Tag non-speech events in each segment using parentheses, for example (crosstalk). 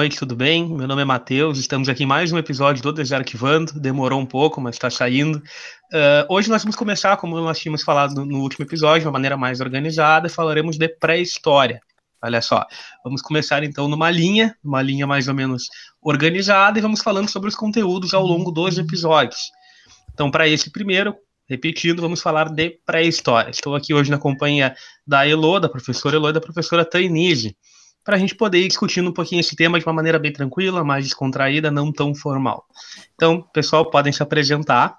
noite, tudo bem? Meu nome é Matheus, estamos aqui em mais um episódio do Desarquivando, demorou um pouco, mas está saindo. Uh, hoje nós vamos começar, como nós tínhamos falado no, último episódio, de uma maneira mais organizada, falaremos de pré-história. Olha só, vamos começar então numa linha, uma linha mais ou menos organizada, e vamos falando sobre os conteúdos ao longo dos episódios. Então, para esse primeiro, repetindo, vamos falar de pré-história. Estou aqui hoje na companhia da Elo, da professora Elo e da professora Tainise para a gente poder ir discutindo um pouquinho esse tema de uma maneira bem tranquila, mais descontraída, não tão formal. Então, pessoal, podem se apresentar.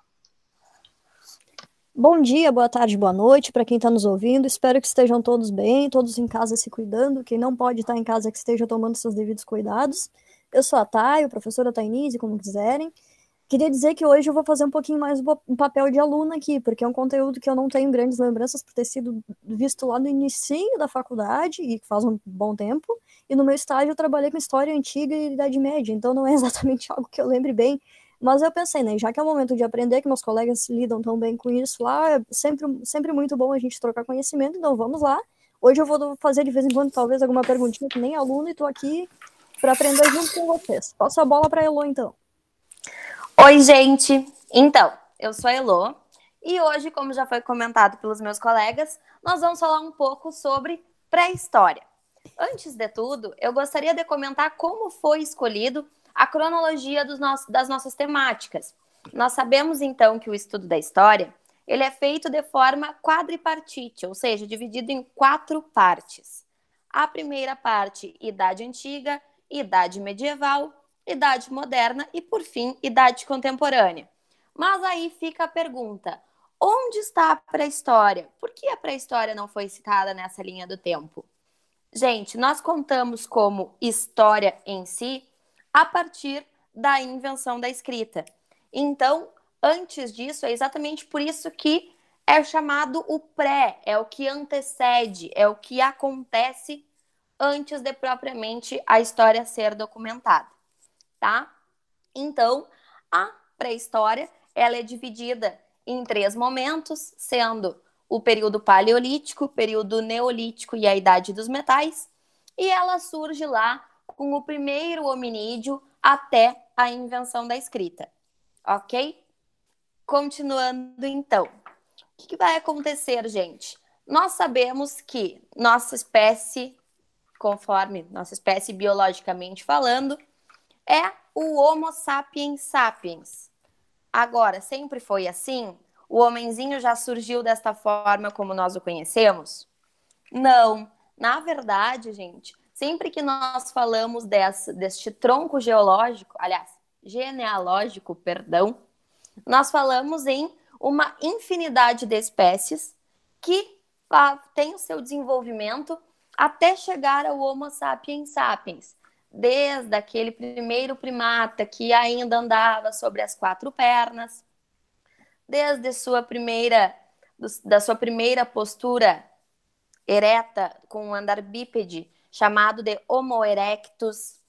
Bom dia, boa tarde, boa noite para quem está nos ouvindo. Espero que estejam todos bem, todos em casa se cuidando. Quem não pode estar em casa, que esteja tomando seus devidos cuidados. Eu sou a Thay, professora Tainise, como quiserem. Queria dizer que hoje eu vou fazer um pouquinho mais um papel de aluna aqui, porque é um conteúdo que eu não tenho grandes lembranças por ter sido visto lá no início da faculdade, e faz um bom tempo, e no meu estágio eu trabalhei com história antiga e idade média, então não é (laughs) exatamente algo que eu lembre bem, mas eu pensei, né, já que é o momento de aprender, que meus colegas lidam tão bem com isso lá, é sempre, sempre muito bom a gente trocar conhecimento, então vamos lá. Hoje eu vou fazer de vez em quando, talvez, alguma perguntinha que nem aluno, e estou aqui para aprender junto com vocês. Passo a bola para a Elo, então. Oi, gente! Então, eu sou a Elo e hoje, como já foi comentado pelos meus colegas, nós vamos falar um pouco sobre pré-história. Antes de tudo, eu gostaria de comentar como foi escolhido a cronologia nosso, das nossas temáticas. Nós sabemos então que o estudo da história ele é feito de forma quadripartite, ou seja, dividido em quatro partes. A primeira parte, Idade Antiga, Idade Medieval, idade moderna e, por fim, idade contemporânea. Mas aí fica a pergunta: onde está a pré-história? Por que a pré-história não foi citada nessa linha do tempo? Gente, nós contamos como história em si a partir da invenção da escrita. Então, antes disso, é exatamente por isso que é chamado o pré, é o que antecede, é o que acontece antes de propriamente a história ser documentada tá? Então, a pré-história, ela é dividida em três momentos, sendo o período paleolítico, o período neolítico e a idade dos metais, e ela surge lá com o primeiro hominídeo até a invenção da escrita, ok? Continuando então, o que vai acontecer, gente? Nós sabemos que nossa espécie, conforme nossa espécie biologicamente falando, é o Homo sapiens sapiens. Agora, sempre foi assim? O homenzinho já surgiu desta forma como nós o conhecemos? Não. Na verdade, gente, sempre que nós falamos desse, deste tronco geológico, aliás, genealógico, perdão, nós falamos em uma infinidade de espécies que têm o seu desenvolvimento até chegar ao Homo sapiens sapiens, desde aquele primeiro primata que ainda andava sobre as quatro pernas, desde sua primeira da sua primeira postura ereta com um andar bípede chamado de Homo erectus,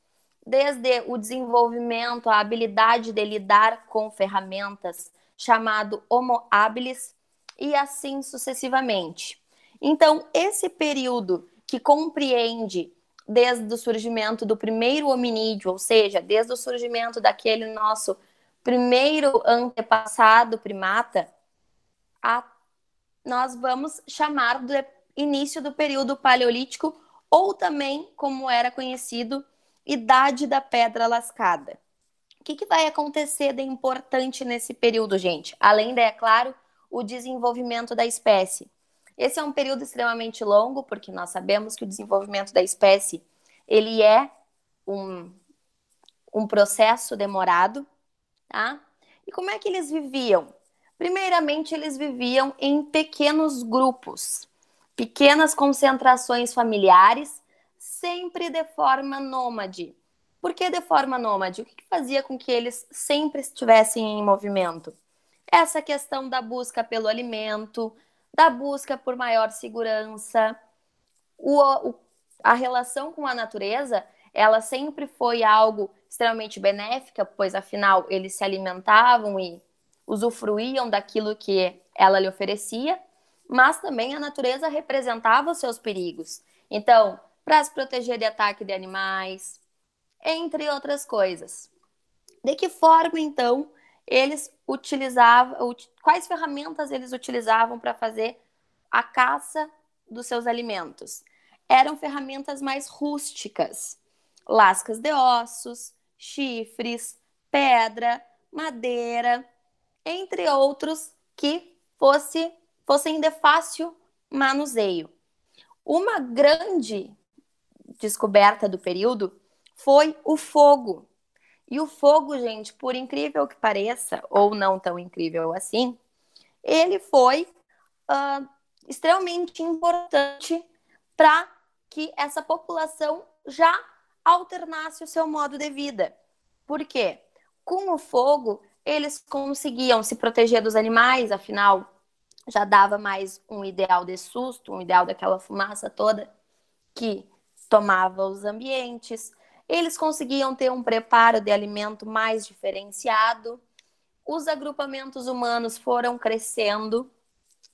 desde o desenvolvimento, a habilidade de lidar com ferramentas, chamado Homo habilis, e assim sucessivamente. Então, esse período que compreende desde o surgimento do primeiro hominídeo, ou seja, desde o surgimento daquele nosso primeiro antepassado primata, a, nós vamos chamar de início do período paleolítico, ou também, como era conhecido, idade da pedra lascada. O que, que vai acontecer de importante nesse período, gente? Além de, é claro, o desenvolvimento da espécie. Esse é um período extremamente longo, porque nós sabemos que o desenvolvimento da espécie ele é um, um processo demorado, tá? E como é que eles viviam? Primeiramente, eles viviam em pequenos grupos, pequenas concentrações familiares, sempre de forma nômade. Por que de forma nômade? O que fazia com que eles sempre estivessem em movimento? Essa questão da busca pelo alimento, da busca por maior segurança, o, o, a relação com a natureza, ela sempre foi algo extremamente benéfica, pois afinal eles se alimentavam e usufruíam daquilo que ela lhe oferecia, mas também a natureza representava os seus perigos. Então, para se proteger de ataque de animais, entre outras coisas. De que forma, então, eles utilizavam, quais ferramentas eles utilizavam para fazer a caça dos seus alimentos? Eram ferramentas mais rústicas, lascas de ossos, chifres, pedra, madeira, entre outros que fosse, fossem de fácil manuseio. Uma grande descoberta do período foi o fogo. E o fogo, gente, por incrível que pareça, ou não tão incrível assim, ele foi uh, extremamente importante para que essa população já alternasse o seu modo de vida. Por quê? Com o fogo, eles conseguiam se proteger dos animais, afinal, já dava mais um ideal de susto, um ideal daquela fumaça toda que tomava os ambientes. Eles conseguiam ter um preparo de alimento mais diferenciado. Os agrupamentos humanos foram crescendo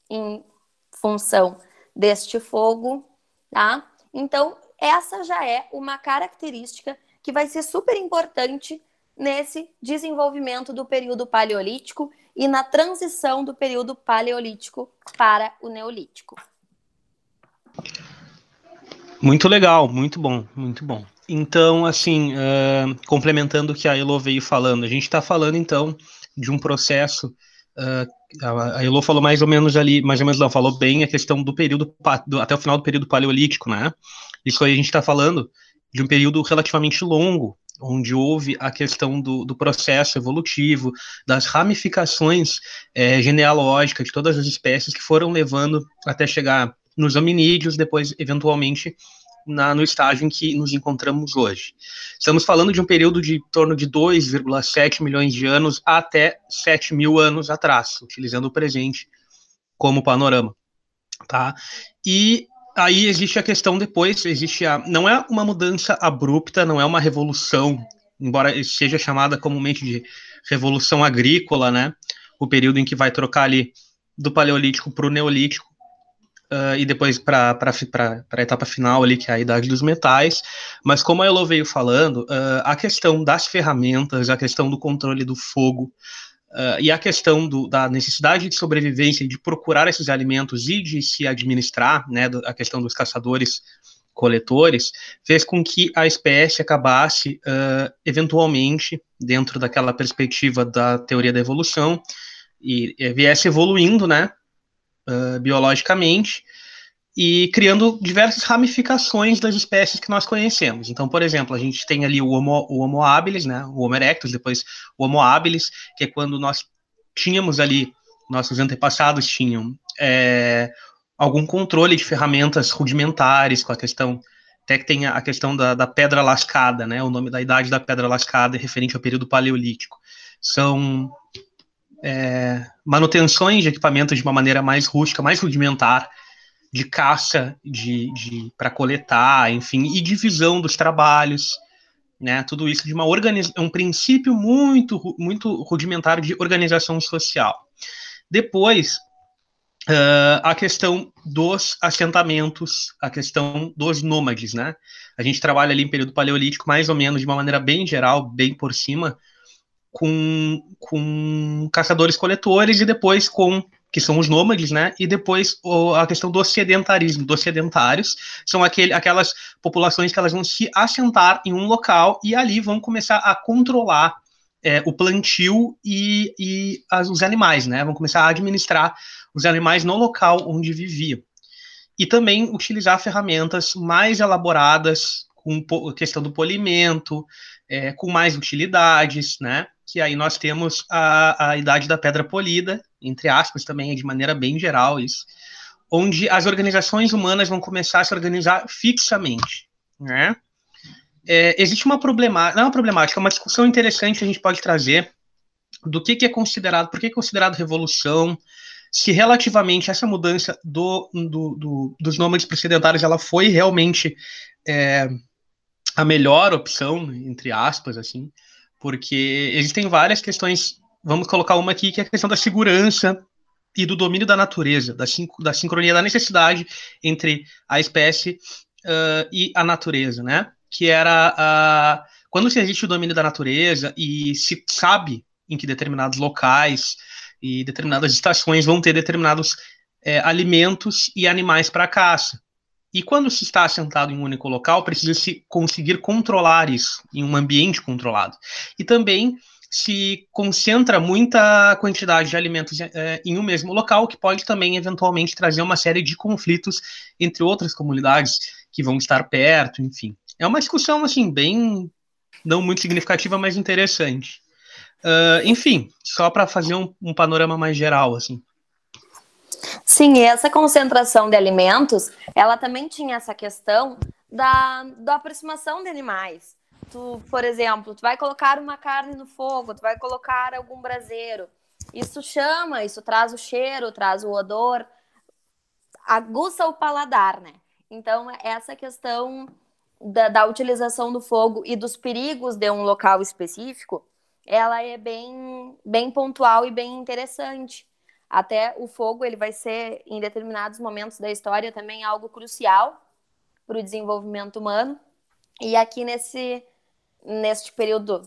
em função deste fogo, tá? Então, essa já é uma característica que vai ser super importante nesse desenvolvimento do período paleolítico e na transição do período paleolítico para o neolítico. Muito legal, muito bom, muito bom. Então, assim, uh, complementando o que a Elo veio falando, a gente está falando então de um processo. Uh, a Elo falou mais ou menos ali, mais ou menos não, falou bem a questão do período do, até o final do período paleolítico, né? Isso aí a gente está falando de um período relativamente longo, onde houve a questão do, do processo evolutivo, das ramificações é, genealógicas de todas as espécies que foram levando até chegar nos hominídeos, depois, eventualmente, na, no estágio em que nos encontramos hoje. Estamos falando de um período de torno de 2,7 milhões de anos até 7 mil anos atrás, utilizando o presente como panorama. Tá? E aí existe a questão depois, existe a. Não é uma mudança abrupta, não é uma revolução, embora seja chamada comumente de revolução agrícola, né? O período em que vai trocar ali do paleolítico para o neolítico, uh, e depois para a etapa final ali, que é a idade dos metais. Mas como a Elo veio falando, uh, a questão das ferramentas, a questão do controle do fogo, Uh, e a questão do, da necessidade de sobrevivência e de procurar esses alimentos e de se administrar, né, a questão dos caçadores coletores, fez com que a espécie acabasse, eventualmente, dentro daquela perspectiva da teoria da evolução, e, e viesse evoluindo, né, uh, biologicamente e criando diversas ramificações das espécies que nós conhecemos. Então, por exemplo, a gente tem ali o Homo, o homo habilis, né, o Homo erectus, depois o Homo habilis, que é quando nós tínhamos ali, nossos antepassados tinham é, algum controle de ferramentas rudimentares com a questão até que tem a questão da, da, pedra lascada, né? O nome da idade da pedra lascada é referente ao período paleolítico. São é, manutenções de equipamentos de uma maneira mais rústica, mais rudimentar, de caça de, de para coletar, enfim, e divisão dos trabalhos, né? Tudo isso de uma organiz... um princípio muito muito rudimentar de organização social. Depois uh, a questão dos assentamentos, a questão dos nômades, né? A gente trabalha ali em período paleolítico mais ou menos de uma maneira bem geral, bem por cima, com, com caçadores-coletores e depois com que são os nômades, né? E depois o, a questão do sedentarismo, dos sedentários, são aquele, aquelas populações que elas vão se assentar em um local e ali vão começar a controlar é, o plantio e, e as, os animais, né? Vão começar a administrar os animais no local onde viviam. E também utilizar ferramentas mais elaboradas, com questão do polimento, é, com mais utilidades, né? Que aí nós temos a, a idade da pedra polida, entre aspas, também de maneira bem geral isso, onde as organizações humanas vão começar a se organizar fixamente, né? É, existe uma problemática, não é uma problemática, é uma discussão interessante que a gente pode trazer do que, que é considerado, por que é considerado revolução, se relativamente essa mudança do, do, do dos nômades precedentários ela foi realmente é, a melhor opção, entre aspas, assim, porque existem várias questões. Vamos colocar uma aqui, que é a questão da segurança e do domínio da natureza, da, da sincronia, da necessidade entre a espécie uh, e a natureza, né? Que era uh, quando se existe o domínio da natureza e se sabe em que determinados locais e determinadas estações vão ter determinados é, alimentos e animais para caça. E quando se está assentado em um único local, precisa-se conseguir controlar isso, em um ambiente controlado. E também se concentra muita quantidade de alimentos é, em um mesmo local, que pode também, eventualmente, trazer uma série de conflitos entre outras comunidades que vão estar perto, enfim. É uma discussão, assim, bem. não muito significativa, mas interessante. Uh, enfim, só para fazer um, um panorama mais geral, assim. Sim, e essa concentração de alimentos, ela também tinha essa questão da, da aproximação de animais. Tu, por exemplo, tu vai colocar uma carne no fogo, tu vai colocar algum braseiro. Isso chama, isso traz o cheiro, traz o odor, aguça o paladar, né? Então, essa questão da, da utilização do fogo e dos perigos de um local específico, ela é bem, bem pontual e bem interessante. Até o fogo, ele vai ser, em determinados momentos da história, também algo crucial para o desenvolvimento humano. E aqui nesse, neste período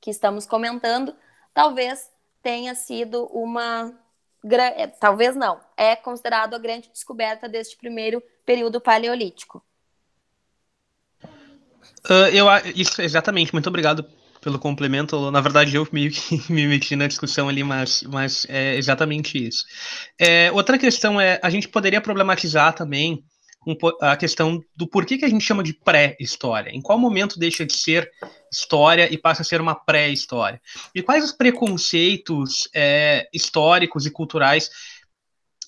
que estamos comentando, talvez tenha sido uma. É, talvez não, é considerado a grande descoberta deste primeiro período paleolítico. Uh, eu, isso, exatamente, muito obrigado pelo complemento. Na verdade, eu meio que (laughs) me meti na discussão ali, mas, mas é exatamente isso. É, outra questão é, a gente poderia problematizar também um, a questão do porquê que a gente chama de pré-história. Em qual momento deixa de ser história e passa a ser uma pré-história? E quais os preconceitos é, históricos e culturais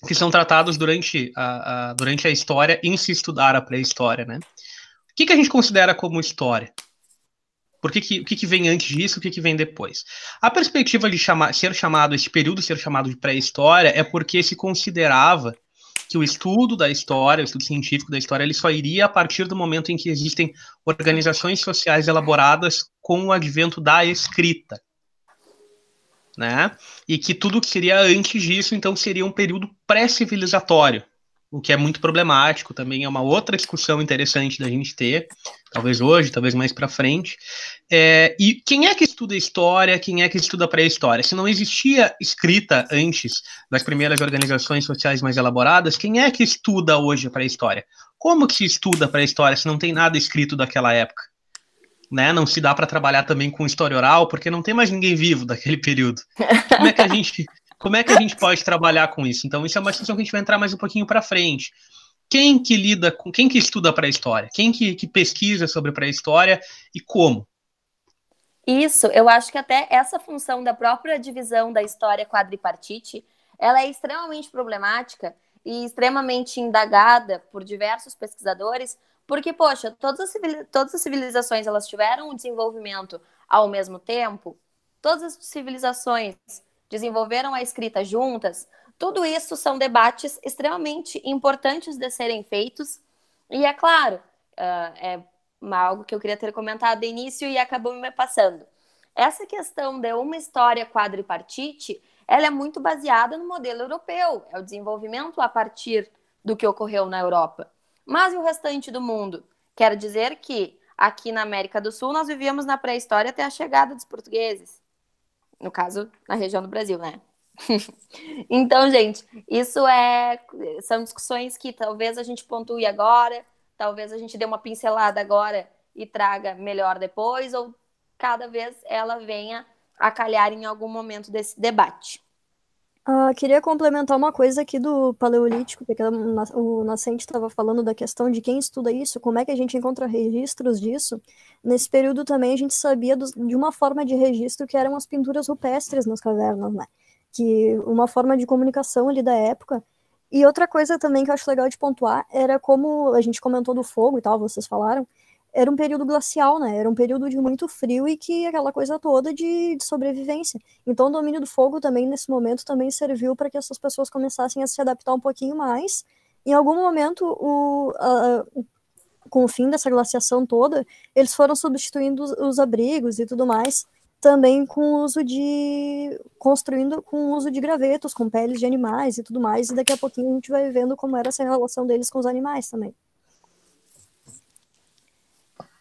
que são tratados durante a, a, durante a história em se estudar a pré-história, né? O que, que a gente considera como história? Por que, que, o que, que vem antes disso, o que, que vem depois? A perspectiva de chamar, ser chamado, esse período ser chamado de pré-história, é porque se considerava que o estudo da história, o estudo científico da história, ele só iria a partir do momento em que existem organizações sociais elaboradas com o advento da escrita. Né? E que tudo que seria antes disso, então, seria um período pré-civilizatório, o que é muito problemático, também é uma outra discussão interessante da gente ter, talvez hoje, talvez mais para frente. É, e quem é que estuda história, quem é que estuda pré-história? Se não existia escrita antes das primeiras organizações sociais mais elaboradas, quem é que estuda hoje a pré-história? Como que se estuda pré-história se não tem nada escrito daquela época? Né? Não se dá para trabalhar também com história oral, porque não tem mais ninguém vivo daquele período. Como é que a gente como é que a gente pode trabalhar com isso? Então, isso é uma discussão que a gente vai entrar mais um pouquinho para frente. Quem que lida com, quem que estuda pré-história? Quem que, que pesquisa sobre pré-história e como? Isso, eu acho que até essa função da própria divisão da história quadripartite, ela é extremamente problemática e extremamente indagada por diversos pesquisadores, porque, poxa, todas as, todas as civilizações elas tiveram um desenvolvimento ao mesmo tempo, todas as civilizações desenvolveram a escrita juntas, tudo isso são debates extremamente importantes de serem feitos. E é claro, uh, é algo que eu queria ter comentado de início e acabou me passando. Essa questão de uma história quadripartite, ela é muito baseada no modelo europeu, é o desenvolvimento a partir do que ocorreu na Europa. Mas e o restante do mundo? Quero dizer que aqui na América do Sul nós vivíamos na pré-história até a chegada dos portugueses. No caso, na região do Brasil, né? (laughs) então, gente, isso é são discussões que talvez a gente pontue agora, talvez a gente dê uma pincelada agora e traga melhor depois, ou cada vez ela venha a calhar em algum momento desse debate. Uh, queria complementar uma coisa aqui do Paleolítico, porque o Nascente estava falando da questão de quem estuda isso, como é que a gente encontra registros disso. Nesse período também a gente sabia dos, de uma forma de registro que eram as pinturas rupestres nas cavernas, né? Que uma forma de comunicação ali da época. E outra coisa também que eu acho legal de pontuar era como a gente comentou do fogo e tal, vocês falaram, era um período glacial, né? Era um período de muito frio e que aquela coisa toda de, de sobrevivência. Então, o domínio do fogo também, nesse momento, também serviu para que essas pessoas começassem a se adaptar um pouquinho mais. Em algum momento, o, a, com o fim dessa glaciação toda, eles foram substituindo os, os abrigos e tudo mais, também com o uso de. construindo com o uso de gravetos, com peles de animais e tudo mais, e daqui a pouquinho a gente vai vendo como era essa relação deles com os animais também.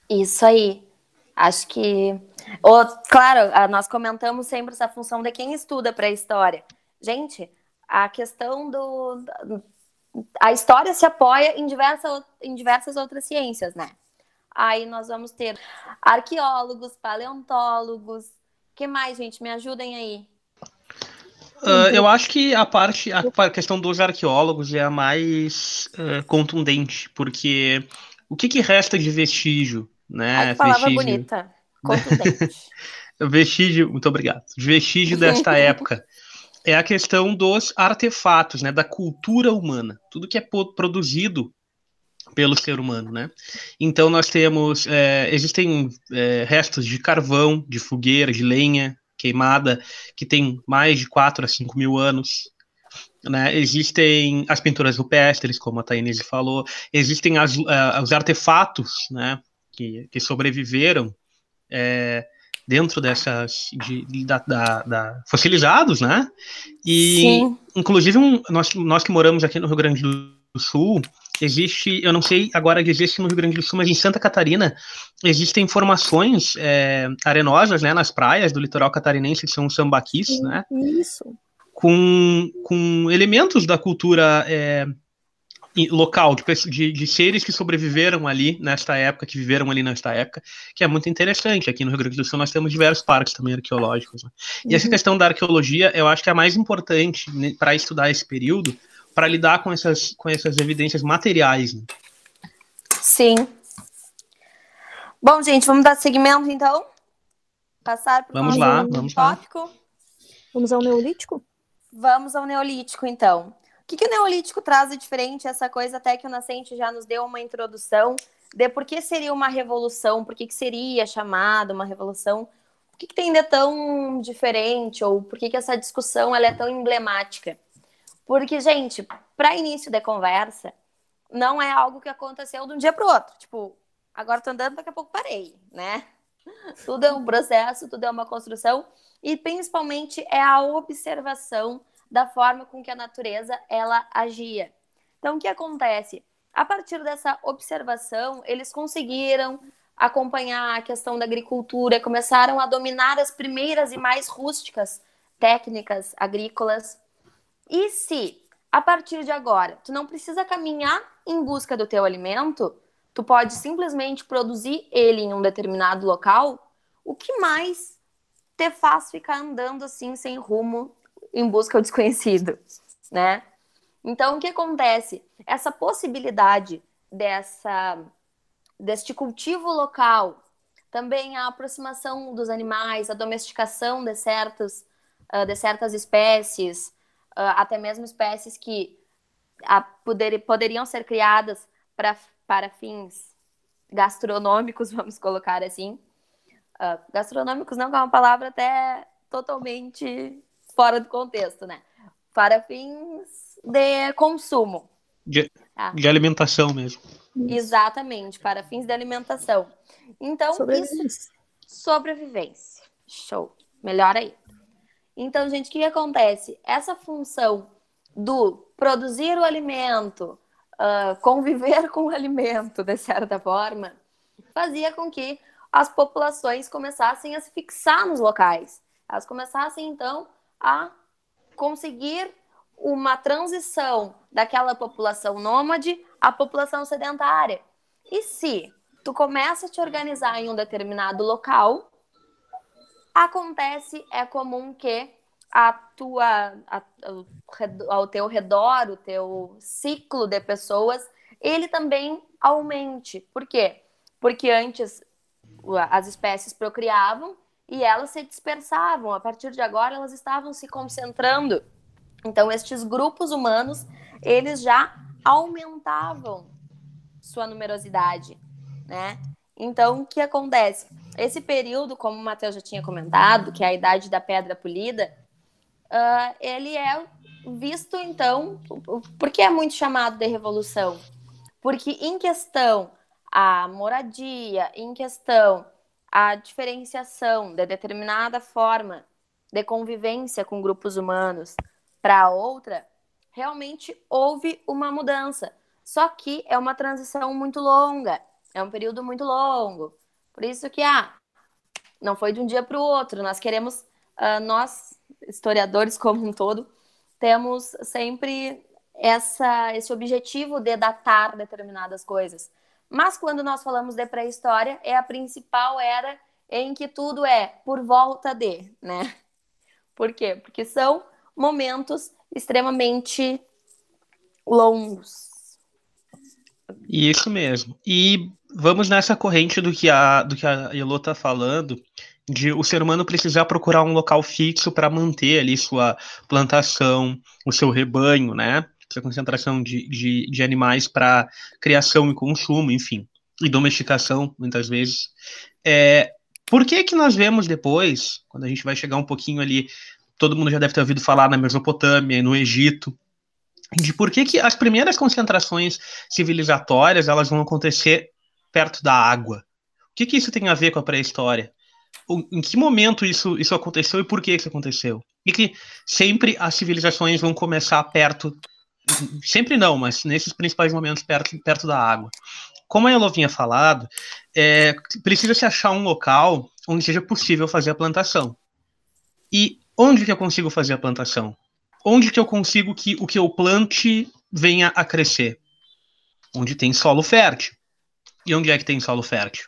Isso aí. Acho que. Oh, claro, nós comentamos sempre essa função de quem estuda para história. Gente, a questão do. A história se apoia em, diversa, em diversas outras ciências, né? Aí nós vamos ter arqueólogos, paleontólogos. que mais, gente? Me ajudem aí. Uh, eu acho que a parte, a questão dos arqueólogos é a mais uh, contundente, porque o que, que, resta de vestígio, né? Ai, que palavra vestígio... bonita, contundente. (laughs) vestígio, muito obrigado. Vestígio desta (laughs) época é a questão dos artefatos, né? Da cultura humana, tudo que é produzido pelo ser humano, né? Então nós temos, é, existem é, restos de carvão, de fogueira, de lenha queimada, que tem mais de 4 a 5 mil anos. Né? Existem as pinturas rupestres, como a Tainese falou, existem as, uh, os artefatos né, que, que sobreviveram é, dentro dessas de, de, da, da, da, fossilizados, né? E Sim. inclusive um, nós, nós que moramos aqui no Rio Grande do Sul, existe, eu não sei agora que existe no Rio Grande do Sul, mas em Santa Catarina existem formações é, arenosas, né, nas praias do litoral catarinense, que são os sambaquis, né? Isso. Com, com elementos da cultura é, local, de, de, de, seres que sobreviveram ali nesta época, que viveram ali nesta época, que é muito interessante. Aqui no Rio Grande do Sul nós temos diversos parques também arqueológicos. Né? E uhum. essa questão da arqueologia, eu acho que é a mais importante né, para estudar esse período, para lidar com essas, com essas evidências materiais. Né? Sim. Bom, gente, vamos dar seguimento então? Passar para o vamos lá, vamos tópico? Lá. Vamos ao Neolítico? Vamos ao Neolítico, então. Que, que o Neolítico traz de diferente? Essa coisa até que o Nascente já nos deu uma introdução de por que seria uma revolução, por que, que seria chamada uma revolução, o que, que tem de tão diferente, ou por que, que essa discussão ela é tão emblemática. Porque, gente, para início da conversa, não é algo que aconteceu de um dia para o outro. Tipo, agora tô andando, daqui a pouco parei, né? Tudo é um processo, tudo é uma construção e principalmente é a observação da forma com que a natureza ela agia. Então, o que acontece? A partir dessa observação, eles conseguiram acompanhar a questão da agricultura, começaram a dominar as primeiras e mais rústicas técnicas agrícolas. E se, a partir de agora, tu não precisa caminhar em busca do teu alimento, tu pode simplesmente produzir ele em um determinado local, o que mais te faz ficar andando assim sem rumo em busca do desconhecido, né? Então, o que acontece? Essa possibilidade dessa deste cultivo local, também a aproximação dos animais, a domesticação de certos uh, de certas espécies, uh, até mesmo espécies que poder, poderiam ser criadas pra, para fins gastronômicos, (laughs) vamos colocar assim. Uh, gastronômicos não é uma palavra até totalmente fora do contexto, né? Para fins de consumo. De, ah. de alimentação mesmo. Exatamente, para fins de alimentação. Então, sobrevivência. Isso, sobrevivência. Show. Melhor aí. Então, gente, o que acontece? Essa função do produzir o alimento, uh, conviver (laughs) com o alimento, de certa forma, fazia com que as populações começassem a se fixar nos locais. Elas começassem, então, a conseguir uma transição daquela população nômade à população sedentária. E se tu começa a te organizar em um determinado local, Acontece, é comum que a tua, a, ao teu redor, o teu ciclo de pessoas, ele também aumente. Por quê? Porque antes as espécies procriavam e elas se dispersavam. A partir de agora, elas estavam se concentrando. Então, estes grupos humanos, eles já aumentavam sua numerosidade, né? Então, o que acontece? Esse período, como o Matheus já tinha comentado, que é a idade da pedra polida, uh, ele é visto, então, por que é muito chamado de revolução? Porque em questão a moradia, em questão a diferenciação de determinada forma de convivência com grupos humanos para outra, realmente houve uma mudança. Só que é uma transição muito longa. É um período muito longo. Por isso que, ah, Não foi de um dia para o outro. Nós queremos, uh, nós, historiadores como um todo, temos sempre essa, esse objetivo de datar determinadas coisas. Mas quando nós falamos de pré-história, é a principal era em que tudo é por volta de, né? Por quê? Porque são momentos extremamente longos. Isso mesmo. E vamos nessa corrente do que a, do que a Elo está falando, de o ser humano precisar procurar um local fixo para manter ali sua plantação, o seu rebanho, né? Essa concentração de, de, de animais para criação e consumo, enfim, e domesticação, muitas vezes. É, por que que nós vemos depois, quando a gente vai chegar um pouquinho ali, todo mundo já deve ter ouvido falar na Mesopotâmia, no Egito, de por que, que as primeiras concentrações civilizatórias elas vão acontecer perto da água. O que, que isso tem a ver com a pré-história? Em que momento isso, isso aconteceu e por que isso aconteceu? E que sempre as civilizações vão começar perto, sempre não, mas nesses principais momentos perto, perto da água. Como a Elo vinha falado, é, precisa se achar um local onde seja possível fazer a plantação. E onde que eu consigo fazer a plantação? onde que eu consigo que o que eu plante venha a crescer? Onde tem solo fértil. E onde é que tem solo fértil?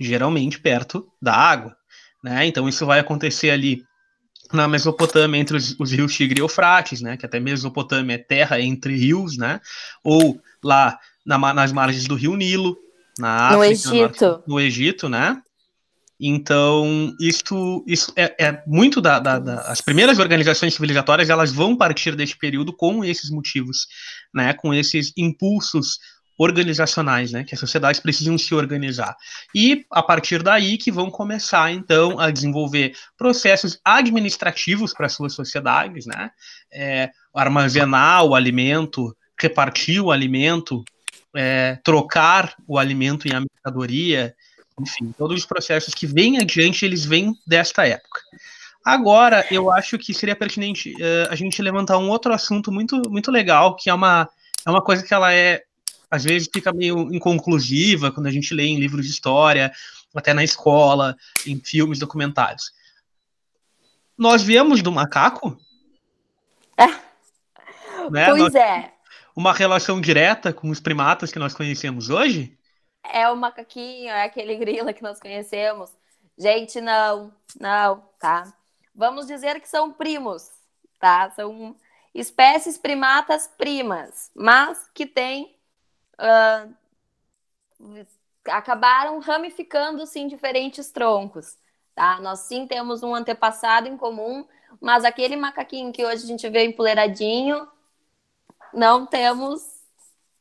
Geralmente perto da água. Né? Então isso vai acontecer ali na Mesopotâmia entre os, os, rios Tigre e Eufrates, né? Que até Mesopotâmia é terra entre rios, né? Ou lá na, nas margens do Rio Nilo, na África, no Egito, no, no Egito, né? Então, isso, isso é, é muito da, da, da, As primeiras organizações civilizatórias elas vão partir deste período com esses motivos, né, com esses impulsos organizacionais, né, que as sociedades precisam se organizar. E a partir daí que vão começar, então, a desenvolver processos administrativos para suas sociedades, né, é, armazenar o alimento, repartir o alimento, é, trocar o alimento em mercadoria, enfim, todos os processos que vêm adiante, eles vêm desta época. Agora, eu acho que seria pertinente uh, a gente levantar um outro assunto muito, muito legal, que é uma, é uma coisa que ela é, às vezes, fica meio inconclusiva quando a gente lê em livros de história, até na escola, em filmes, documentários. Nós viemos do macaco? É. Né? Pois nós, é. Uma relação direta com os primatas que nós conhecemos hoje? é o macaquinho, é aquele grilo que nós conhecemos. Gente, não, não, tá? Vamos dizer que são primos, tá? São espécies primatas primas, mas que têm. Uh, acabaram ramificando-se em diferentes troncos, tá? Nós sim temos um antepassado em comum, mas aquele macaquinho que hoje a gente vê empoleiradinho, não temos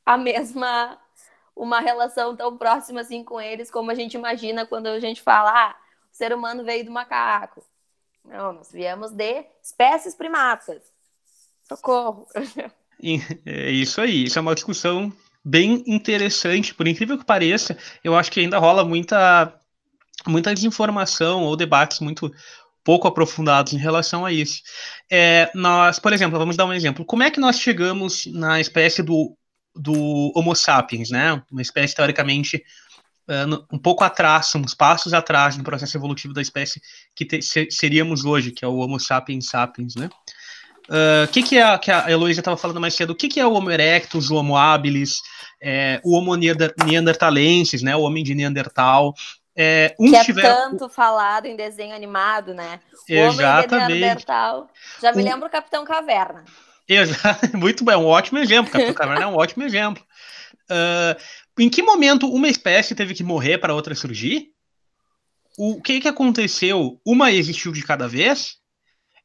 a mesma uma relação tão próxima assim com eles como a gente imagina quando a gente fala, ah, o ser humano veio do macaco. Não, nós viemos de espécies primatas. Socorro. (laughs) É isso aí, isso é uma discussão bem interessante, por incrível que pareça, eu acho que ainda rola muita muita desinformação ou debates muito pouco aprofundados em relação a isso. É, nós, por exemplo, vamos dar um exemplo. Como é que nós chegamos na espécie do do Homo sapiens, né? Uma espécie teoricamente uh, um pouco atrás, uns passos atrás no processo evolutivo da espécie que te, seríamos hoje, que é o Homo sapiens sapiens, né? O uh, que, que, é, que a Heloísa estava falando mais cedo? O que, que é o Homo erectus, o Homo habilis, é, o Homo neandertalensis, né? O homem de Neandertal. É, um que é tiver... tanto falado em desenho animado, né? O Exatamente. homem de Neandertal. Já me o... lembro o Capitão Caverna. (laughs) Muito bem, um ótimo exemplo. Capitão Caverna é um ótimo exemplo. Uh, em que momento uma espécie teve que morrer para outra surgir? O que, que aconteceu? Uma existiu de cada vez?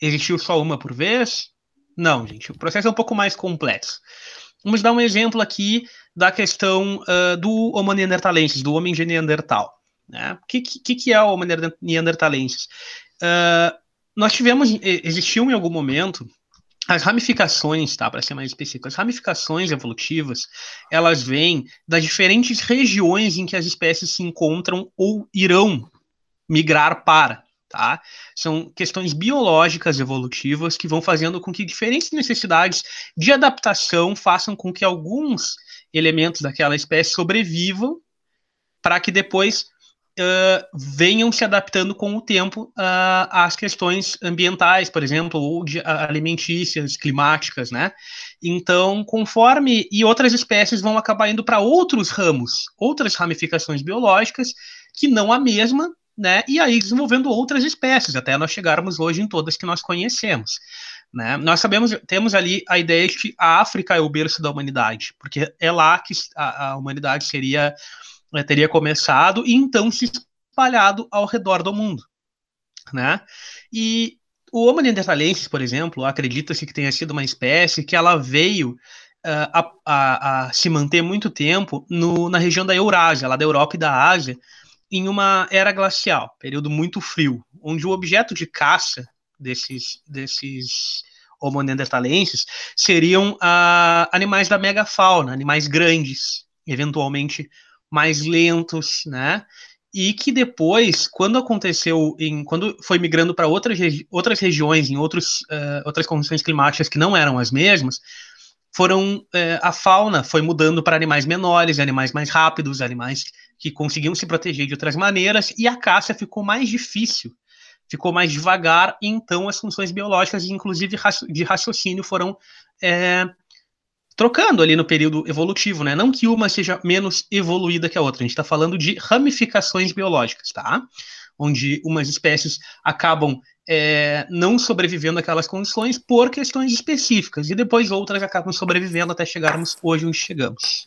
Existiu só uma por vez? Não, gente. O processo é um pouco mais complexo. Vamos dar um exemplo aqui da questão uh, do Homo neanderthalensis, do homem de Neandertal. Né? O que, que, que é o Homo neanderthalensis? Uh, nós tivemos, existiu em algum momento as ramificações, tá, para ser mais específico, as ramificações evolutivas, elas vêm das diferentes regiões em que as espécies se encontram ou irão migrar para, tá? São questões biológicas evolutivas que vão fazendo com que diferentes necessidades de adaptação façam com que alguns elementos daquela espécie sobrevivam para que depois uh, venham se adaptando com o tempo uh, às questões ambientais, por exemplo, ou de, alimentícias, climáticas, né? Então, conforme e outras espécies vão acabar indo para outros ramos, outras ramificações biológicas que não a mesma, né? E aí desenvolvendo outras espécies até nós chegarmos hoje em todas que nós conhecemos. Né? Nós sabemos, temos ali a ideia de que a África é o berço da humanidade, porque é lá que a, a humanidade seria né, teria começado e então se espalhado ao redor do mundo, né? E o Homo neanderthalensis, por exemplo, acredita-se que tenha sido uma espécie que ela veio uh, a, a, a, se manter muito tempo no, na região da Eurásia, lá da Europa e da Ásia, em uma era glacial, período muito frio, onde o objeto de caça desses, desses Homo neanderthalenses seriam uh, animais da megafauna, animais grandes, eventualmente mais lentos, né? E que depois, quando aconteceu, em, quando foi migrando para outras, regi outras regiões, em outros, uh, outras condições climáticas que não eram as mesmas, foram uh, a fauna foi mudando para animais menores, animais mais rápidos, animais que conseguiam se proteger de outras maneiras, e a caça ficou mais difícil, ficou mais devagar, e então as funções biológicas, inclusive de raciocínio, foram é, trocando ali no período evolutivo, né? Não que uma seja menos evoluída que a outra. A gente está falando de ramificações biológicas, tá? Onde umas espécies acabam é, não sobrevivendo àquelas condições por questões específicas, e depois outras acabam sobrevivendo até chegarmos hoje onde chegamos.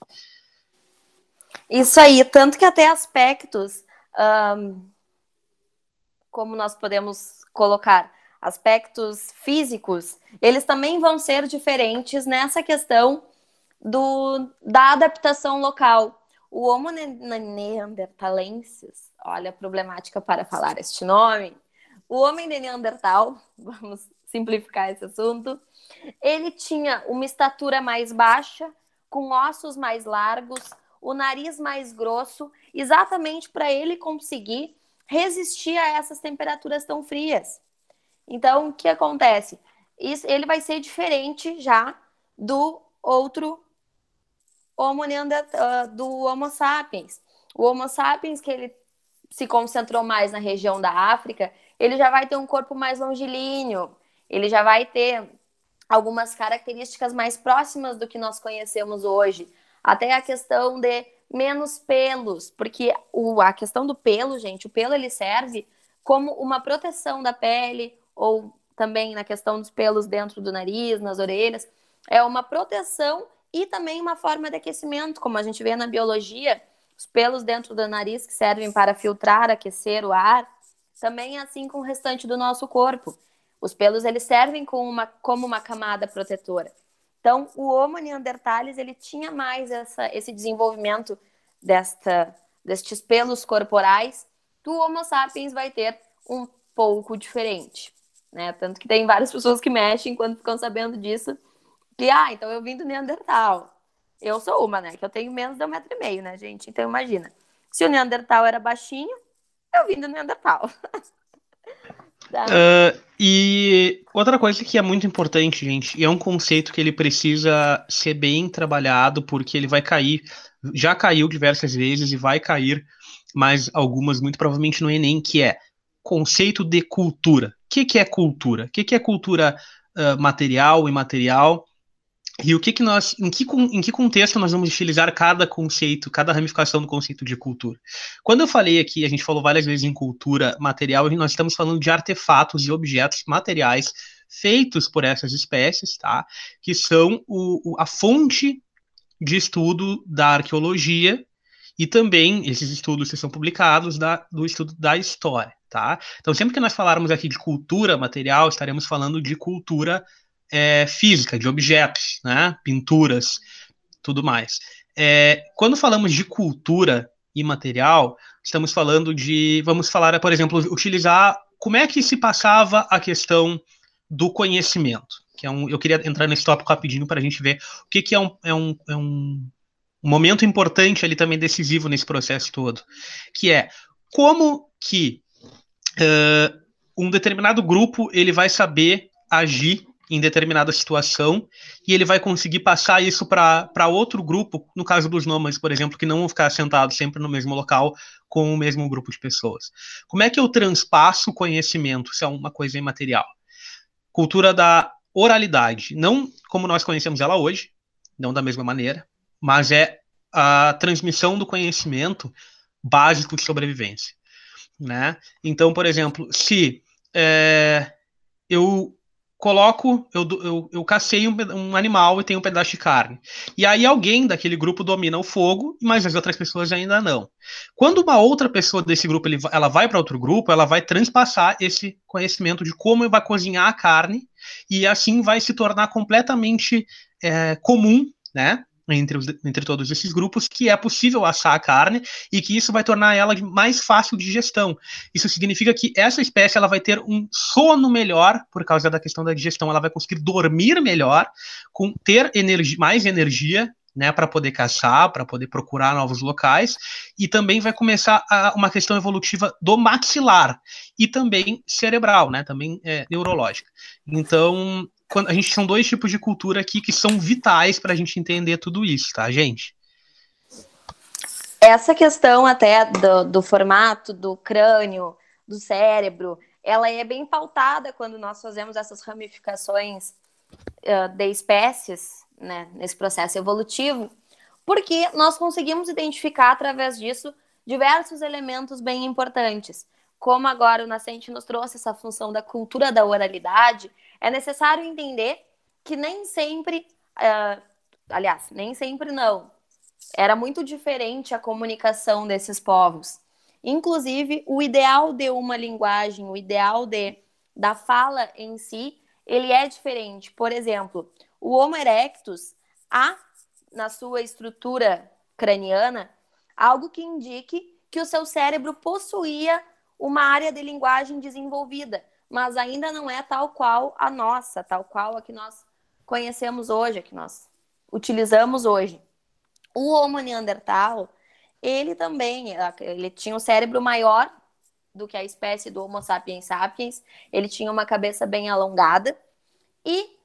Isso aí, tanto que até aspectos, um, como nós podemos colocar, aspectos físicos, eles também vão ser diferentes nessa questão do, da adaptação local. O Homo neanderthalensis, olha a problemática para falar este nome, o homem de Neandertal, (laughs) vamos simplificar esse assunto, ele tinha uma estatura mais baixa, com ossos mais largos, o nariz mais grosso, exatamente para ele conseguir resistir a essas temperaturas tão frias. Então, o que acontece? Isso, ele vai ser diferente já do outro Homo uh, do Homo sapiens. O Homo sapiens, que ele se concentrou mais na região da África, ele já vai ter um corpo mais longilíneo, ele já vai ter algumas características mais próximas do que nós conhecemos hoje. Até a questão de menos pelos, porque o, a questão do pelo, gente, o pelo ele serve como uma proteção da pele, ou também na questão dos pelos dentro do nariz, nas orelhas, é uma proteção e também uma forma de aquecimento, como a gente vê na biologia, os pelos dentro do nariz que servem para filtrar, aquecer o ar, também é assim com o restante do nosso corpo. Os pelos eles servem como uma, como uma camada protetora. Então, o Homo neanderthalis ele tinha mais essa, esse desenvolvimento desta, destes pelos corporais. O Homo sapiens vai ter um pouco diferente né? Tanto que tem várias pessoas que mexem quando ficam sabendo disso, que, ah, então eu vim do Neandertal. Eu sou uma, né? Que eu tenho menos de um metro e meio, né, gente? Então imagina. Se o Neandertal era baixinho, eu vim do Neandertal. (laughs) uh, e outra coisa que é muito importante, gente, e é um conceito que ele precisa ser bem trabalhado, porque ele vai cair, já caiu diversas vezes e vai cair mais algumas, muito provavelmente no Enem, que é conceito de cultura que, que é cultura? O que, que é cultura uh, material imaterial? E o que, que nós, em que, em que contexto nós vamos utilizar cada conceito, cada ramificação do conceito de cultura? Quando eu falei aqui, a gente falou várias vezes em cultura material, nós estamos falando de artefatos e objetos materiais feitos por essas espécies, tá? Que são o, o, a fonte de estudo da arqueologia e também esses estudos que são publicados da, do estudo da história tá? Então, sempre que nós falarmos aqui de cultura material, estaremos falando de cultura é, física, de objetos, né? Pinturas, tudo mais. É, quando falamos de cultura imaterial, estamos falando de, vamos falar, por exemplo, utilizar como é que se passava a questão do conhecimento. Que é um, eu queria entrar nesse tópico rapidinho para a gente ver o que, que é, um, é, um, é um, momento importante ali também decisivo nesse processo todo, que é como que uh, um determinado grupo ele vai saber agir em determinada situação e ele vai conseguir passar isso para outro grupo, no caso dos nômades, por exemplo, que não vão ficar sentados sempre no mesmo local com o mesmo grupo de pessoas. Como é que eu transpasso conhecimento? Isso é uma coisa imaterial. Cultura da oralidade, não como nós conhecemos ela hoje, não da mesma maneira, mas é a transmissão do conhecimento básico de sobrevivência, né? Então, por exemplo, se é, eu coloco, eu, eu, eu cacei um, um, animal e tenho um pedaço de carne. E aí alguém daquele grupo domina o fogo, mas as outras pessoas ainda não. Quando uma outra pessoa desse grupo ele, ela vai para outro grupo, ela vai transpassar esse conhecimento de como vai cozinhar a carne e assim vai se tornar completamente é, comum, né? Entre, entre todos esses grupos que é possível assar a carne e que isso vai tornar ela mais fácil de digestão. Isso significa que essa espécie ela vai ter um sono melhor por causa da questão da digestão, ela vai conseguir dormir melhor, com ter mais energia né, para poder caçar, para poder procurar novos locais, e também vai começar a, uma questão evolutiva do maxilar e também cerebral, né, também é, neurológica. Então, quando a gente são dois tipos de cultura aqui que são vitais para a gente entender tudo isso, tá, gente? Essa questão até do, do formato do crânio, do cérebro, ela é bem pautada quando nós fazemos essas ramificações uh, de espécies, né, nesse processo evolutivo, porque nós conseguimos identificar através disso diversos elementos bem importantes. Como agora o Nascente nos trouxe essa função da cultura da oralidade, é necessário entender que nem sempre, uh, aliás, nem sempre não, era muito diferente a comunicação desses povos. Inclusive, o ideal de uma linguagem, o ideal de, da fala em si, ele é diferente. Por exemplo, o Homo erectus há na sua estrutura craniana algo que indique que o seu cérebro possuía uma área de linguagem desenvolvida, mas ainda não é tal qual a nossa, tal qual a que nós conhecemos hoje, a que nós utilizamos hoje. O Homo neandertal, ele também, ele tinha um cérebro maior do que a espécie do Homo sapiens sapiens, ele tinha uma cabeça bem alongada e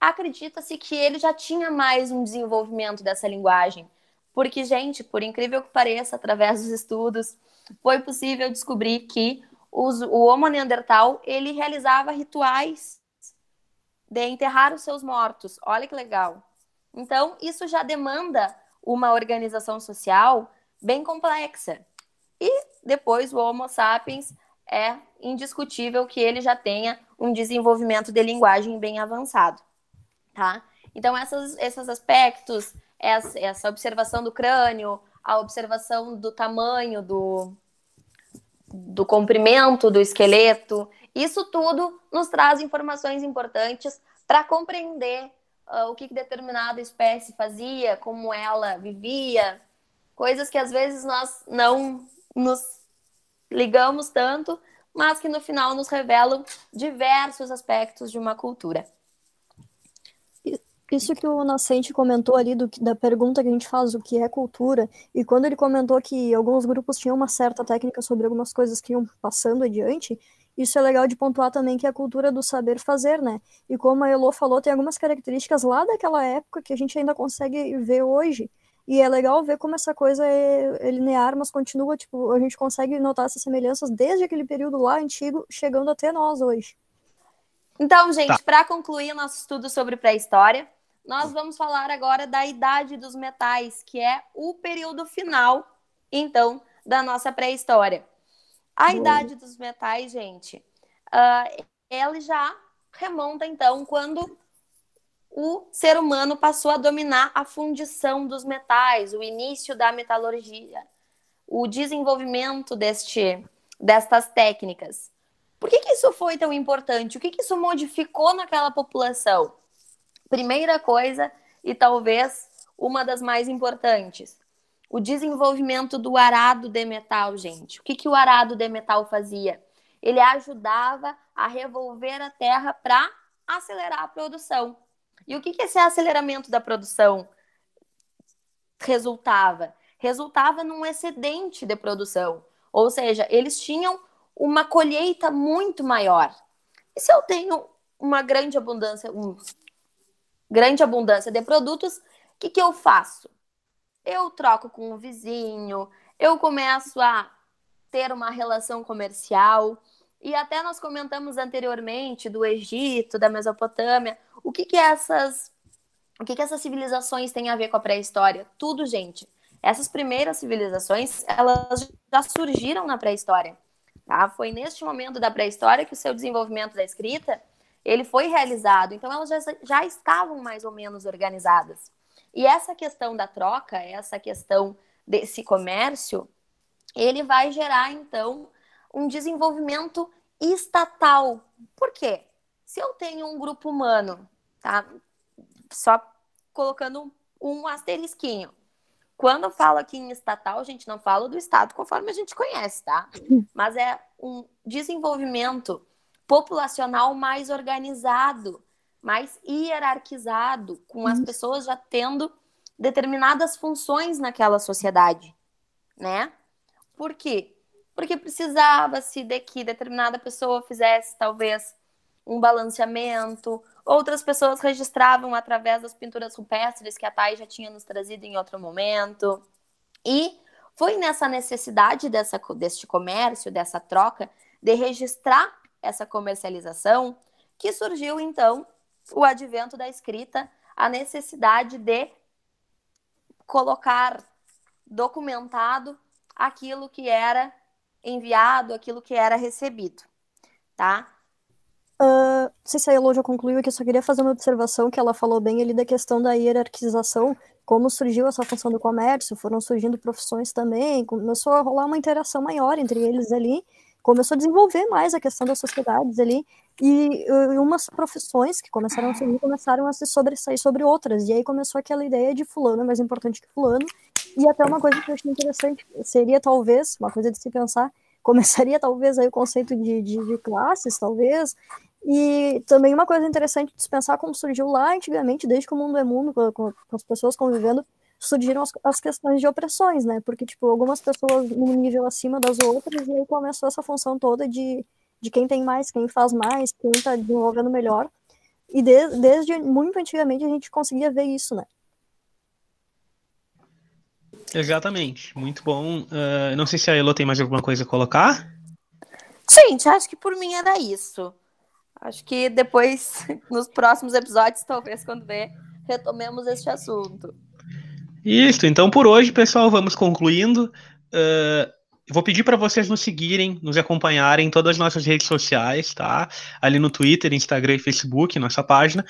acredita-se que ele já tinha mais um desenvolvimento dessa linguagem. Porque, gente, por incrível que pareça, através dos estudos, foi possível descobrir que os, o Homo neandertal ele realizava rituais de enterrar os seus mortos. Olha que legal. Então, isso já demanda uma organização social bem complexa. E depois o Homo sapiens é indiscutível que ele já tenha um desenvolvimento de linguagem bem avançado, tá? Então, essas, esses aspectos, essa, essa observação do crânio, a observação do tamanho do, do comprimento do esqueleto. Isso tudo nos traz informações importantes para compreender uh, o que, que determinada espécie fazia, como ela vivia, coisas que às vezes nós não nos ligamos tanto, mas que no final nos revelam diversos aspectos de uma cultura. Isso que o Nascente comentou ali do, da pergunta que a gente faz, o que é cultura, e quando ele comentou que alguns grupos tinham uma certa técnica sobre algumas coisas que iam passando adiante, isso é legal de pontuar também que é a cultura do saber fazer, né? E como a Elo falou, tem algumas características lá daquela época que a gente ainda consegue ver hoje. E é legal ver como essa coisa é, é linear, mas continua, tipo, a gente consegue notar essas semelhanças desde aquele período lá antigo, chegando até nós hoje. Então, gente, tá. para concluir nosso estudo sobre pré-história, nós vamos falar agora da idade dos metais, que é o período final, então, da nossa pré-história. A idade dos metais, gente, uh, ela já remonta, então, quando o ser humano passou a dominar a fundição dos metais, o início da metalurgia, o desenvolvimento deste, destas técnicas. Por que, que isso foi tão importante? O que, que isso modificou naquela população? Primeira coisa, e talvez uma das mais importantes, o desenvolvimento do arado de metal, gente. O que, que o arado de metal fazia? Ele ajudava a revolver a terra para acelerar a produção. E o que, que esse aceleramento da produção resultava? Resultava num excedente de produção. Ou seja, eles tinham uma colheita muito maior. E se eu tenho uma grande abundância, grande abundância de produtos, o que, que eu faço? Eu troco com o vizinho, eu começo a ter uma relação comercial. E até nós comentamos anteriormente do Egito, da Mesopotâmia. O que, que essas o que, que essas civilizações têm a ver com a pré-história? Tudo, gente. Essas primeiras civilizações, elas já surgiram na pré-história. Tá? Foi neste momento da pré-história que o seu desenvolvimento da escrita ele foi realizado. Então, elas já, já estavam mais ou menos organizadas. E essa questão da troca, essa questão desse comércio, ele vai gerar, então, um desenvolvimento estatal. Por quê? Se eu tenho um grupo humano, tá? Só colocando um asterisquinho. Quando eu falo aqui em estatal, a gente não fala do Estado conforme a gente conhece, tá? Mas é um desenvolvimento populacional mais organizado, mais hierarquizado, com as pessoas já tendo determinadas funções naquela sociedade, né? Por quê? Porque precisava-se de que determinada pessoa fizesse talvez um balanceamento, outras pessoas registravam através das pinturas rupestres que a Thay já tinha nos trazido em outro momento. E foi nessa necessidade dessa, deste comércio, dessa troca, de registrar essa comercialização, que surgiu então o advento da escrita, a necessidade de colocar documentado aquilo que era enviado, aquilo que era recebido, tá? Uh, não sei se a Elo já concluiu aqui, eu só queria fazer uma observação que ela falou bem ali da questão da hierarquização, como surgiu essa função do comércio, foram surgindo profissões também, começou a rolar uma interação maior entre eles ali, começou a desenvolver mais a questão das sociedades ali, e, e umas profissões que começaram a surgir começaram a se sobressair sobre outras, e aí começou aquela ideia de fulano é mais importante que fulano, e até uma coisa que eu achei interessante seria talvez, uma coisa de se pensar, (laughs) começaria talvez aí o conceito de, de, de classes, talvez, e também uma coisa interessante de se pensar como surgiu lá antigamente, desde que o mundo é mundo, com, com as pessoas convivendo, surgiram as, as, questões de opressões, né? Porque, tipo, algumas pessoas num nível acima das outras, e aí começou essa função toda de, de quem tem mais, quem faz mais, quem tá desenvolvendo melhor. E de, desde muito antigamente a gente conseguia ver isso, né? Exatamente, muito bom. Uh, não sei se a Elo tem mais alguma coisa a colocar. Gente, acho que por mim era isso. Acho que depois, (laughs) nos próximos episódios, talvez quando ver, retomemos este assunto. Isso, então por hoje, pessoal, vamos concluindo. Uh, vou pedir para vocês nos seguirem, nos acompanharem em todas as nossas redes sociais, tá? Ali no Twitter, Instagram e Facebook, nossa página.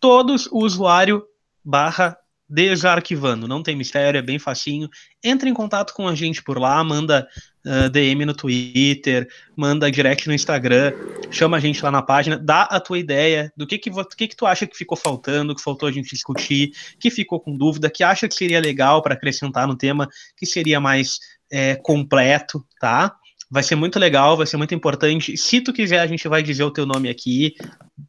Todos o usuário barra desarquivando, não tem mistério, é bem facinho. Entre em contato com a gente por lá, manda uh, DM no Twitter, manda direct no Instagram, chama a gente lá na página, dá a tua ideia do que que, que, que tu acha que ficou faltando, que faltou a gente discutir, que ficou com dúvida, que acha que seria legal para acrescentar no tema, que seria mais é, completo, tá? Vai ser muito legal, vai ser muito importante. Se tu quiser, a gente vai dizer o teu nome aqui,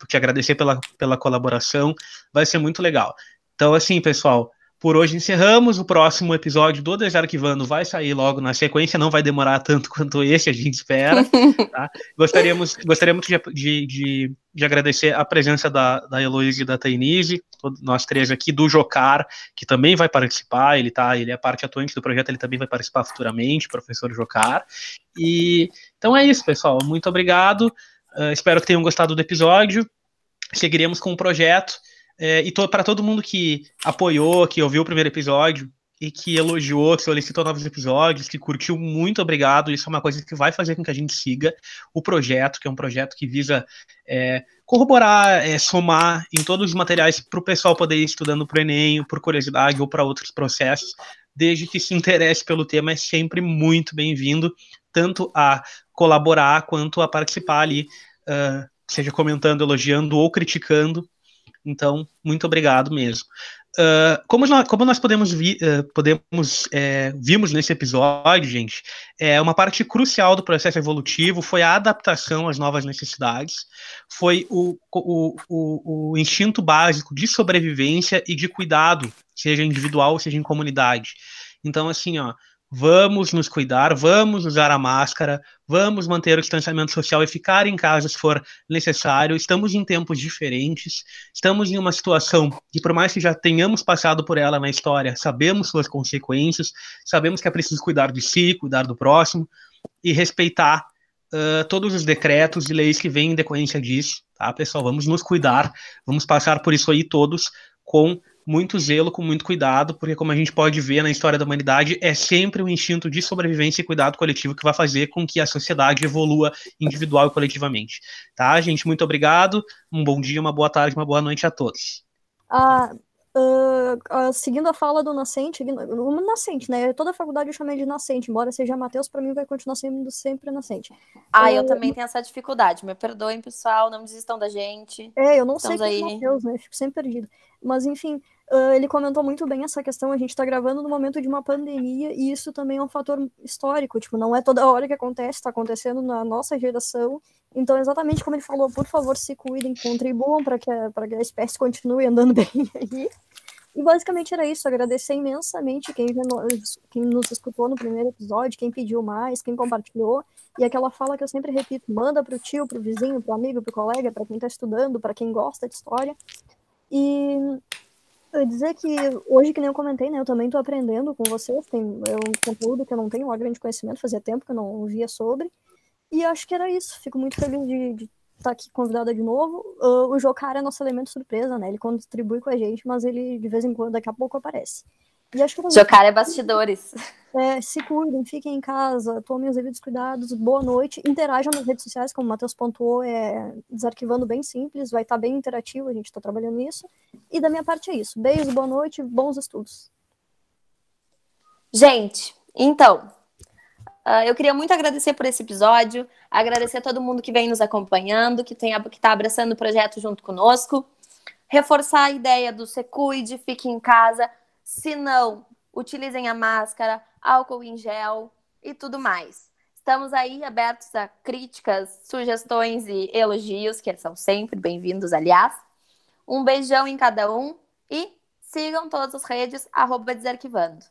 te agradecer pela, pela colaboração, vai ser muito legal. Então, assim, pessoal, por hoje encerramos. O próximo episódio do Desarquivando vai sair logo na sequência, não vai demorar tanto (laughs) quanto esse, a gente espera. Tá? (laughs) Gostaríamos, gostaríamos de, de, de, agradecer a presença da, da Heloísa e da Tainise, nós três aqui, do Jocar, que também vai participar, ele tá, ele é parte atuante do projeto, ele também vai participar futuramente, professor Jocar. E então é isso, pessoal. Muito obrigado. Uh, espero que tenham gostado do episódio. Seguiremos com o projeto. É, e to, para todo mundo que apoiou, que ouviu o primeiro episódio e que elogiou, que solicitou novos episódios, que curtiu, muito obrigado. Isso é uma coisa que vai fazer com que a gente siga o projeto, que é um projeto que visa é, corroborar, é, somar em todos os materiais para o pessoal poder ir estudando para o Enem, por curiosidade ou para outros processos. Desde que se interesse pelo tema, é sempre muito bem-vindo, tanto a colaborar quanto a participar ali, uh, seja comentando, elogiando ou criticando então, muito obrigado mesmo. Uh, como, nós, como nós podemos, vi, uh, podemos é, vimos nesse episódio, gente, é uma parte crucial do processo evolutivo foi a adaptação às novas necessidades, foi o, o, o, o instinto básico de sobrevivência e de cuidado, seja individual, seja em comunidade. Então, assim, ó, Vamos nos cuidar, vamos usar a máscara, vamos manter o distanciamento social e ficar em casa se for necessário. Estamos em tempos diferentes, estamos em uma situação que, por mais que já tenhamos passado por ela na história, sabemos suas consequências, sabemos que é preciso cuidar de si, cuidar do próximo e respeitar uh, todos os decretos e leis que vêm em decorrência disso, tá, pessoal? Vamos nos cuidar, vamos passar por isso aí todos com muito zelo, com muito cuidado, porque como a gente pode ver na história da humanidade, é sempre o um instinto de sobrevivência e cuidado coletivo que vai fazer com que a sociedade evolua individual e coletivamente. Tá, gente? Muito obrigado. Um bom dia, uma boa tarde, uma boa noite a todos. Ah, Uh, uh, seguindo a fala do Nascente, o Nascente, né? Toda a faculdade eu chamei de Nascente, embora seja Matheus, para mim vai continuar sendo sempre Nascente. Ah, eu também tenho essa dificuldade. Me perdoem, pessoal, não desistam da gente. É, eu não Estamos sei que é Matheus, né? Fico sempre perdido. Mas enfim, uh, ele comentou muito bem essa questão. A gente está gravando no momento de uma pandemia e isso também é um fator histórico. Tipo, não é toda hora que acontece, está acontecendo na nossa geração. Então, exatamente como ele falou, por favor, se cuidem, contribuam para que, a, que a espécie continue andando (laughs) bem aí. E basicamente era isso. Agradecer imensamente quem, quem nos escutou no primeiro episódio, quem pediu mais, quem compartilhou. E aquela fala que eu sempre repito: manda para o tio, para o vizinho, para o amigo, para o colega, para quem está estudando, para quem gosta de história. E eu dizer que hoje, que nem eu comentei, né, eu também estou aprendendo com vocês. Tem é um conteúdo que eu não tenho um grande conhecimento, fazia tempo que eu não via sobre. E acho que era isso. Fico muito feliz de, de tá aqui convidada de novo. Uh, o Jocar é nosso elemento surpresa, né? Ele contribui com a gente, mas ele de vez em quando, daqui a pouco, aparece. E acho que Jocar é bastidores. (laughs) É, se cuidem, fiquem em casa, tomem os devidos cuidados, boa noite. Interajam nas redes sociais, como o Matheus pontuou, é desarquivando bem simples, vai estar tá bem interativo, a gente está trabalhando nisso. E da minha parte é isso. Beijo, boa noite, bons estudos. Gente, então, Uh, eu queria muito agradecer por esse episódio, agradecer a todo mundo que vem nos acompanhando, que está abraçando o projeto junto conosco, reforçar a ideia do se cuide, fique em casa, se não, utilizem a máscara, álcool em gel e tudo mais. Estamos aí abertos a críticas, sugestões e elogios, que são sempre bem-vindos, aliás. Um beijão em cada um e sigam todas as redes, arroba Desarquivando.